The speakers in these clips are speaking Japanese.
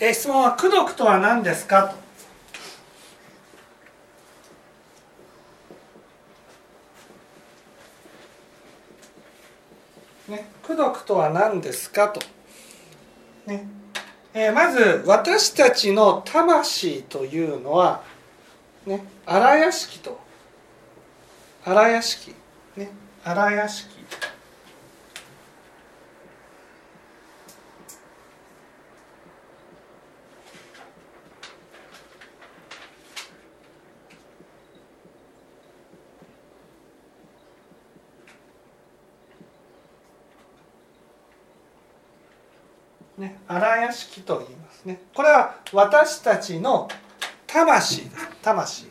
え質問は「功徳とは何ですか?」と。ね、功徳とは何ですか？と。ねえーまず私たちの魂というのは、ね、荒屋敷と荒屋敷、ね、荒屋敷ね、荒屋敷と言いますね。これは私たちの魂です。魂。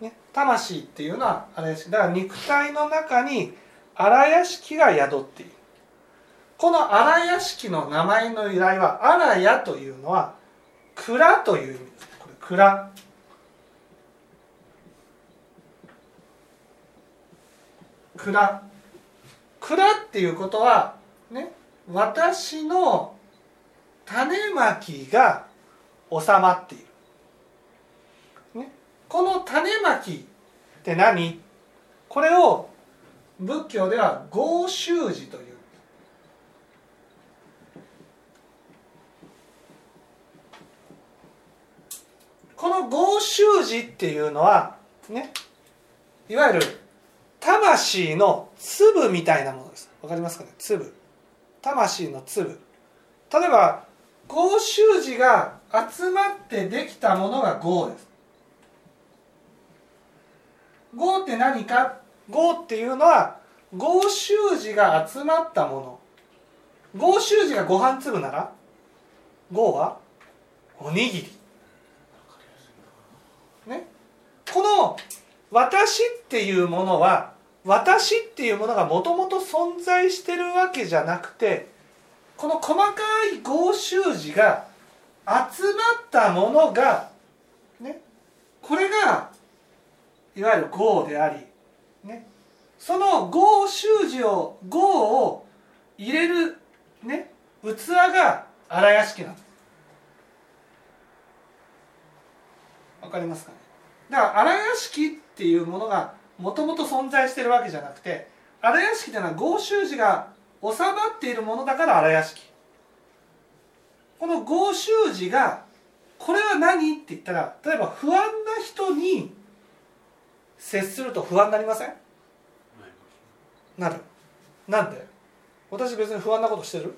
ね、魂っていうのは荒屋敷。だから肉体の中に荒屋敷が宿っている。この荒屋敷の名前の由来は荒屋というのは蔵という意味です。これ蔵。蔵。蔵っていうことはね、私の種まきが収まっている、ね、この種まきって何？これを仏教では合宗寺という。この合宗寺っていうのはねいわゆる魂の粒みたいなものです。わかりますかね？粒。魂の粒。例えば合衆寺が集まってできたものが合です。合って何か？合っていうのは合衆寺が集まったもの。合衆寺がご飯粒なら？合は？おにぎり。ね？この私っていうものは私っていうものがもともと存在してるわけじゃなくてこの細かい合衆寺が集まったものがねこれがいわゆる合でありねその合衆寺を合を入れるね器が荒屋敷なんです。わかりますかね？だから荒屋敷っていうものがもともと存在してるわけじゃなくて荒屋敷っていうのは合衆寺が収まっているものだから荒屋敷。この合衆寺がこれは何って言ったら例えば不安な人に接すると不安になりません？なるなんで？私別に不安なことしてる？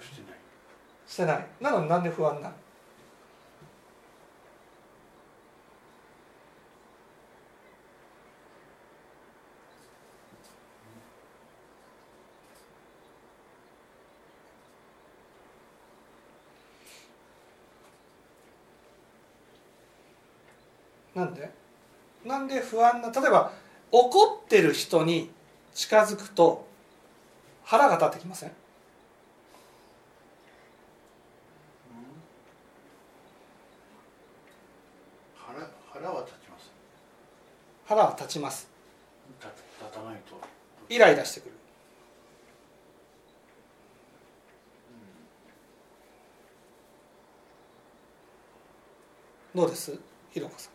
してない。してない。なのになんで不安なの？なんで？なんで不安な例えば怒ってる人に近づくと腹が立ってきません？腹腹は立ちます。腹は立ちます。立立たないと。イライラしてくる。どうです？ひろこさん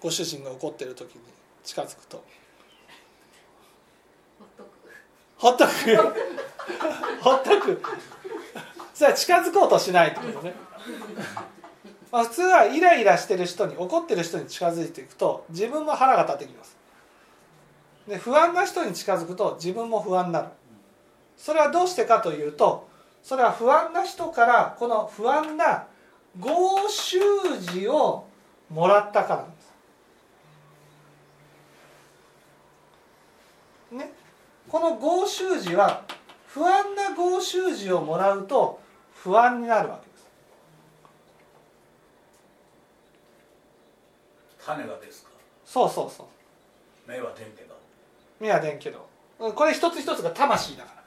ご主人が怒ってる時に近づくと。ほっとく。ほっとく？それは近づこうとしないってことね、まあ、普通はイライラしてる人に怒ってる人に近づいていくと自分も腹が立ってきます。で不安な人に近づくと自分も不安になる。それはどうしてかというとそれは不安な人からこの不安な合衆寺をもらったからなんですねこの合衆寺は不安な合衆寺をもらうと不安になるわけです。種がですか？そうそうそう。目は出んけど。見は出んけど。うんこれ一つ一つが魂だから。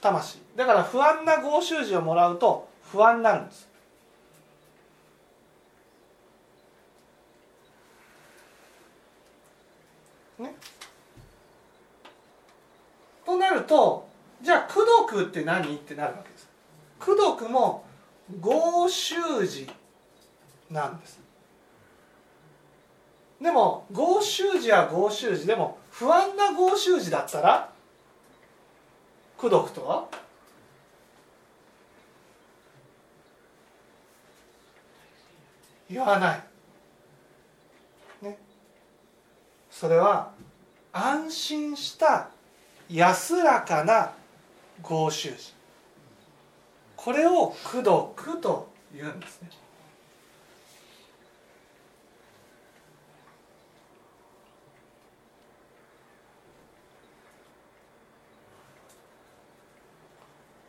魂。だから不安な合衆寺をもらうと不安になるんです。ねとじゃあ功徳って何？ってなるわけです。功徳も合習字なんです。でも合習字は合習字でも不安な合習字だったら功徳とは？言わない、ね、それは安心した安らかな合衆字これを功徳と言うんですね。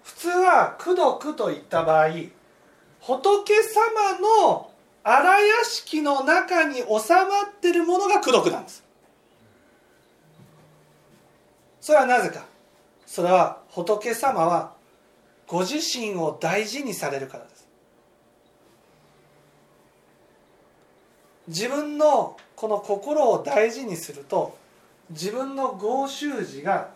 普通は功徳といった場合仏様の荒屋敷の中に収まっているものが功徳なんです。それはなぜか。それは仏様はご自身を大事にされるからです。自分のこの心を大事にすると自分の合衆寺が、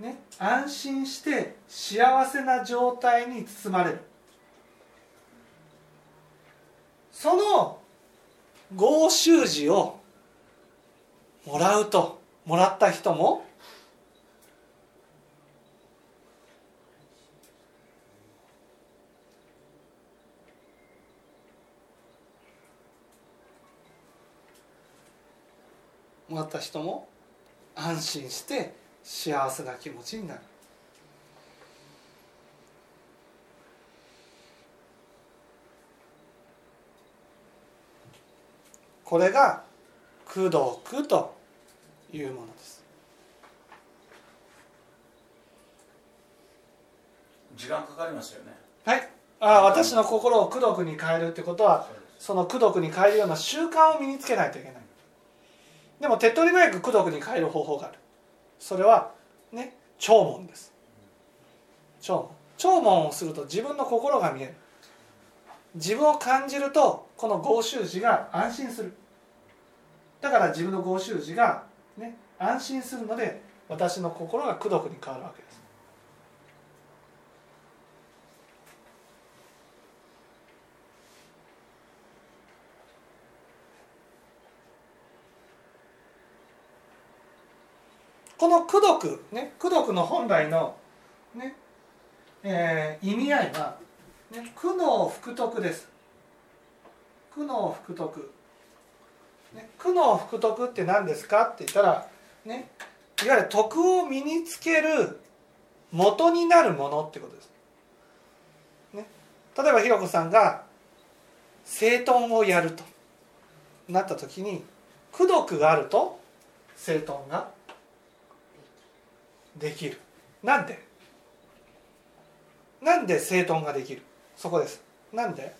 ね、安心して幸せな状態に包まれる。その合衆寺をもらうともらった人ももらった人も安心して幸せな気持ちになる。これが功徳というものです。時間かかりますよね。はい。ああ私の心を功徳に変えるってことはその功徳に変えるような習慣を身につけないといけないでも手っ取り早く功徳に変える方法がある。それはね聴聞です。聴聞聴聞をすると自分の心が見える。自分を感じるとこの合衆寺が安心する。だから自分の合衆寺が、ね、安心するので私の心が功徳に変わるわけです。この功徳ね功徳の本来のね、えー意味合いは、ね、苦悩福徳です。苦悩福徳、ね、苦悩福徳って何ですかって言ったらねいわゆる徳を身につける元になるものってことです、ね、例えばひろこさんが整頓をやるとなった時に功徳があると整頓ができる。なんで？なんで整頓ができる？そこです。なんで？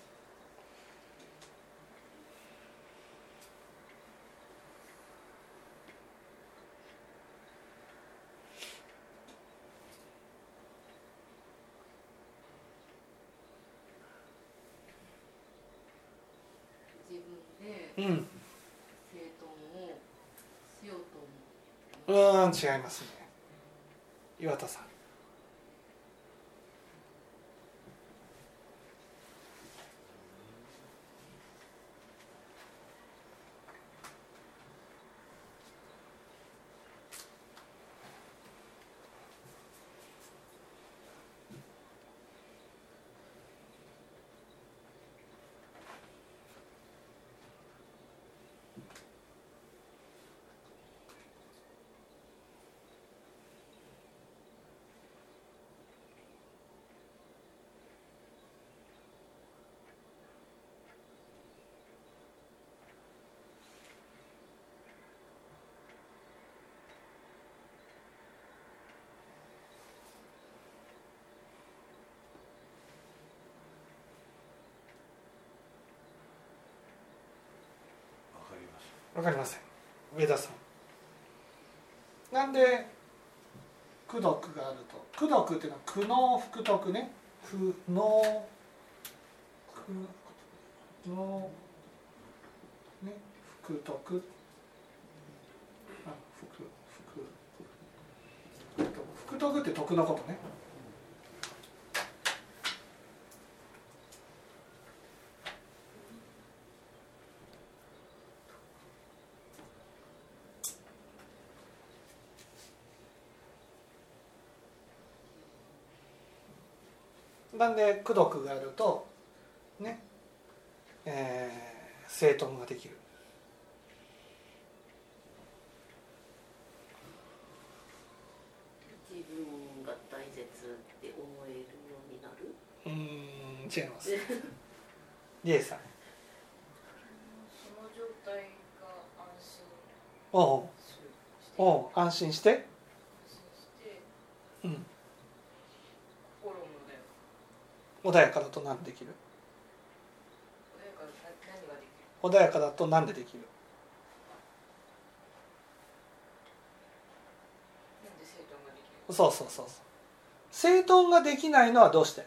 うん。うん違いますね岩田さんわかりますわかりません。上田さん。なんで功徳があると？功徳っていうのは苦悩福徳ね。苦悩苦悩ね。福徳。あ福福福福とくって徳のことね。なんで功徳があるとねえー、整頓ができる。自分が大切って思えるようになる？うーん違います。リエさん。その状態が安心おう。おう安心して。安心して。うん心もね穏やかだと何でできる？穏やかだと何でできる？なんで整頓ができる？そうそうそうそう。整頓ができないのはどうして？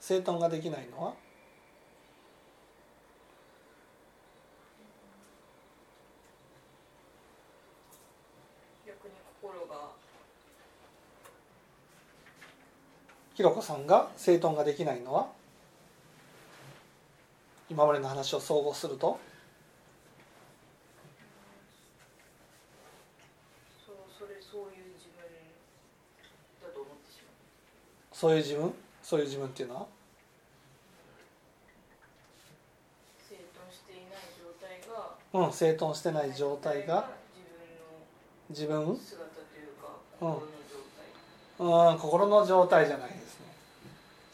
整頓ができないのは逆に心がひろこさんが整頓ができないのは今までの話を総合すると？そういう自分そういう自分？っていうのは？整頓していない状態がうん整頓してない状態が？自分自分？の姿というかうん。心の状態、うん心の状態じゃない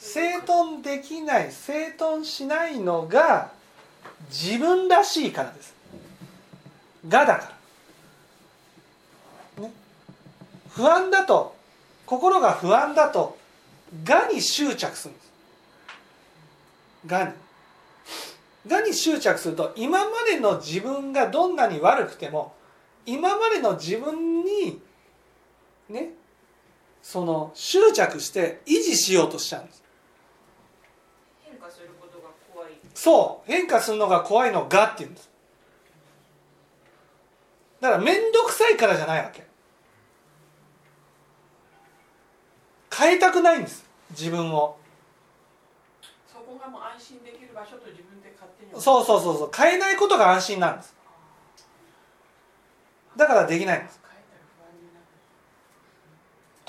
整頓できない整頓しないのが自分らしいからです。がだから。ね。不安だと心が不安だとがに執着するんです。がに。がに執着すると今までの自分がどんなに悪くても今までの自分にねその執着して維持しようとしちゃうんです。することが怖い。そう。変化するのが怖いのがっていうんです。だから面倒くさいからじゃないわけ。変えたくないんです。自分を。そこがもう安心できる場所と自分で勝手にそうそうそうそう。変えないことが安心なんです。だからできないんです。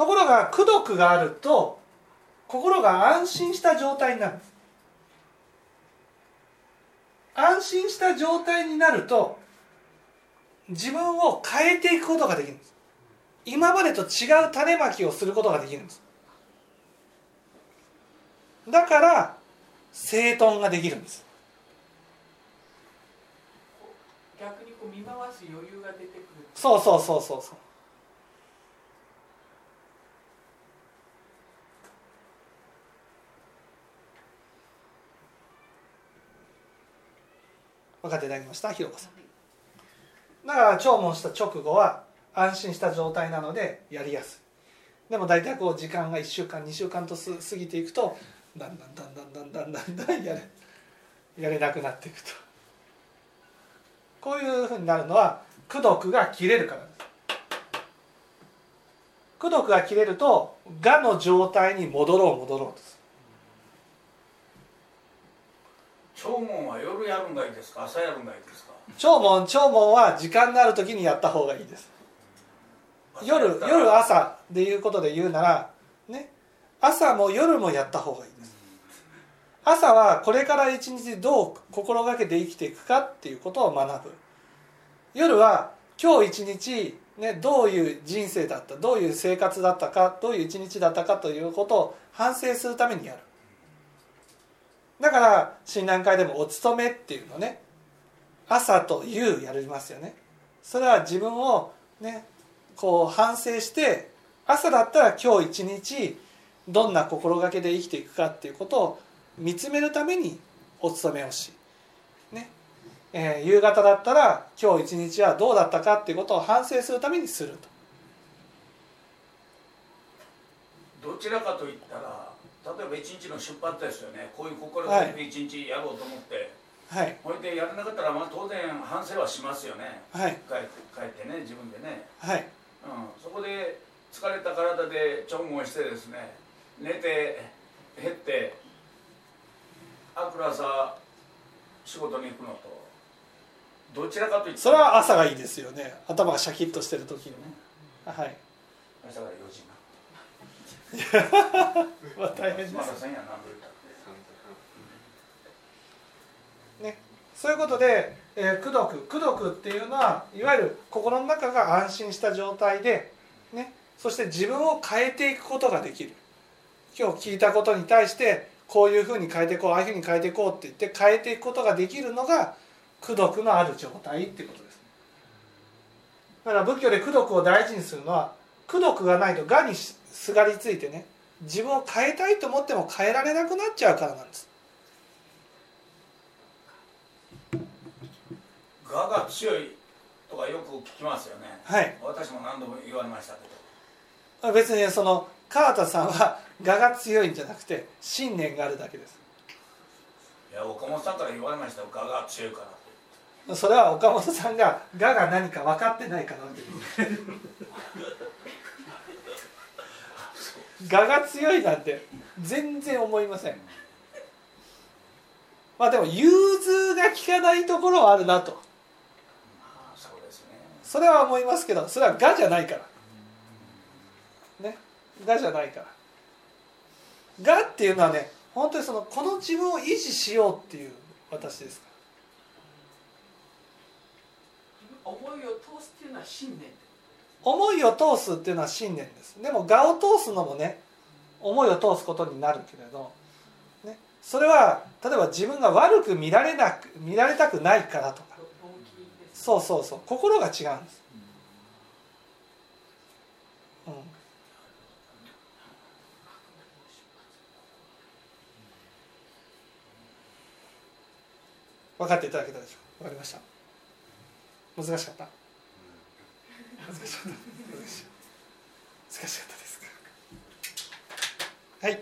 ところが功徳があると心が安心した状態になるんです安心した状態になると自分を変えていくことができるんです。今までと違う種まきをすることができるんです。だから整頓ができるんです。逆にこう見回す余裕が出てくる。そうそうそうそうそう分かっていただきましたひろこさん。だから聴聞した直後は安心した状態なのでやりやすい。でも大体こう時間が1週間2週間と過ぎていくとだんだんだんだんだんだんだんだんやれやれなくなっていくと。こういうふうになるのは功徳が切れるから。です功徳が切れると我の状態に戻ろう戻ろうでする。聴聞は夜やるんがいいですか？朝やるんがいいですか？聴聞聴聞は時間のある時にやった方がいいです。夜夜朝でいうことで言うならね朝も夜もやった方がいいです。朝はこれから一日どう心がけて生きていくかっていうことを学ぶ。夜は今日一日、ね、どういう人生だったどういう生活だったかどういう一日だったかということを反省するためにやるだから診断会でもお勤めっていうのね。朝と夕やりますよね。それは自分をねこう反省して朝だったら今日一日どんな心がけで生きていくかっていうことを見つめるためにお勤めをし、ね。えー夕方だったら今日一日はどうだったかっていうことを反省するためにすると。どちらかといったら例えば一日の出発ですよね。こういう心はい。がけて一日やろうと思って、とはい。ほいでやらなかったらまあ当然反省はしますよね。はい。帰って帰ってね自分でね。はい。体でちょんごんしてですね寝て減って明くる朝仕事に行くのと。どちらかといったらそれは朝がいいですよね。頭がシャキッとしてる時にね。はい。明日から4時なまあ大変ですね、そういうことで、えー、功徳功徳っていうのはいわゆる心の中が安心した状態で、ね、そして自分を変えていくことができる。今日聞いたことに対してこういうふうに変えていこうああいうふうに変えていこうって言って変えていくことができるのが功徳のある状態っていうことです。だから仏教で功徳を大事にするのは功徳がないと我にすがりついてね自分を変えたいと思っても変えられなくなっちゃうからなんです。我が強いとかよく聞きますよね。はい。私も何度も言われましたけど。別にその川田さんは我が強いんじゃなくて信念があるだけです。いや岡本さんから言われましたよ。我が強いからそれは岡本さんが我が何か分かってないからって我が強いなんて全然思いません。まあでも融通が利かないところはあるなと。まあそうですね。それは思いますけどそれは我じゃないから。ね。我じゃないから。我っていうのはね本当にそのこの自分を維持しようっていう私ですか思いを通すっていうのは信念。思いを通すっていうのは信念ですでも我を通すのもね思いを通すことになるけれど、ね、それは例えば自分が悪く見られなく見られたくないからとか。そうそうそう。心が違うんです、分かっていただけたでしょうか？分かりました。難しかった。難しかった。難し難しかったですか？はい。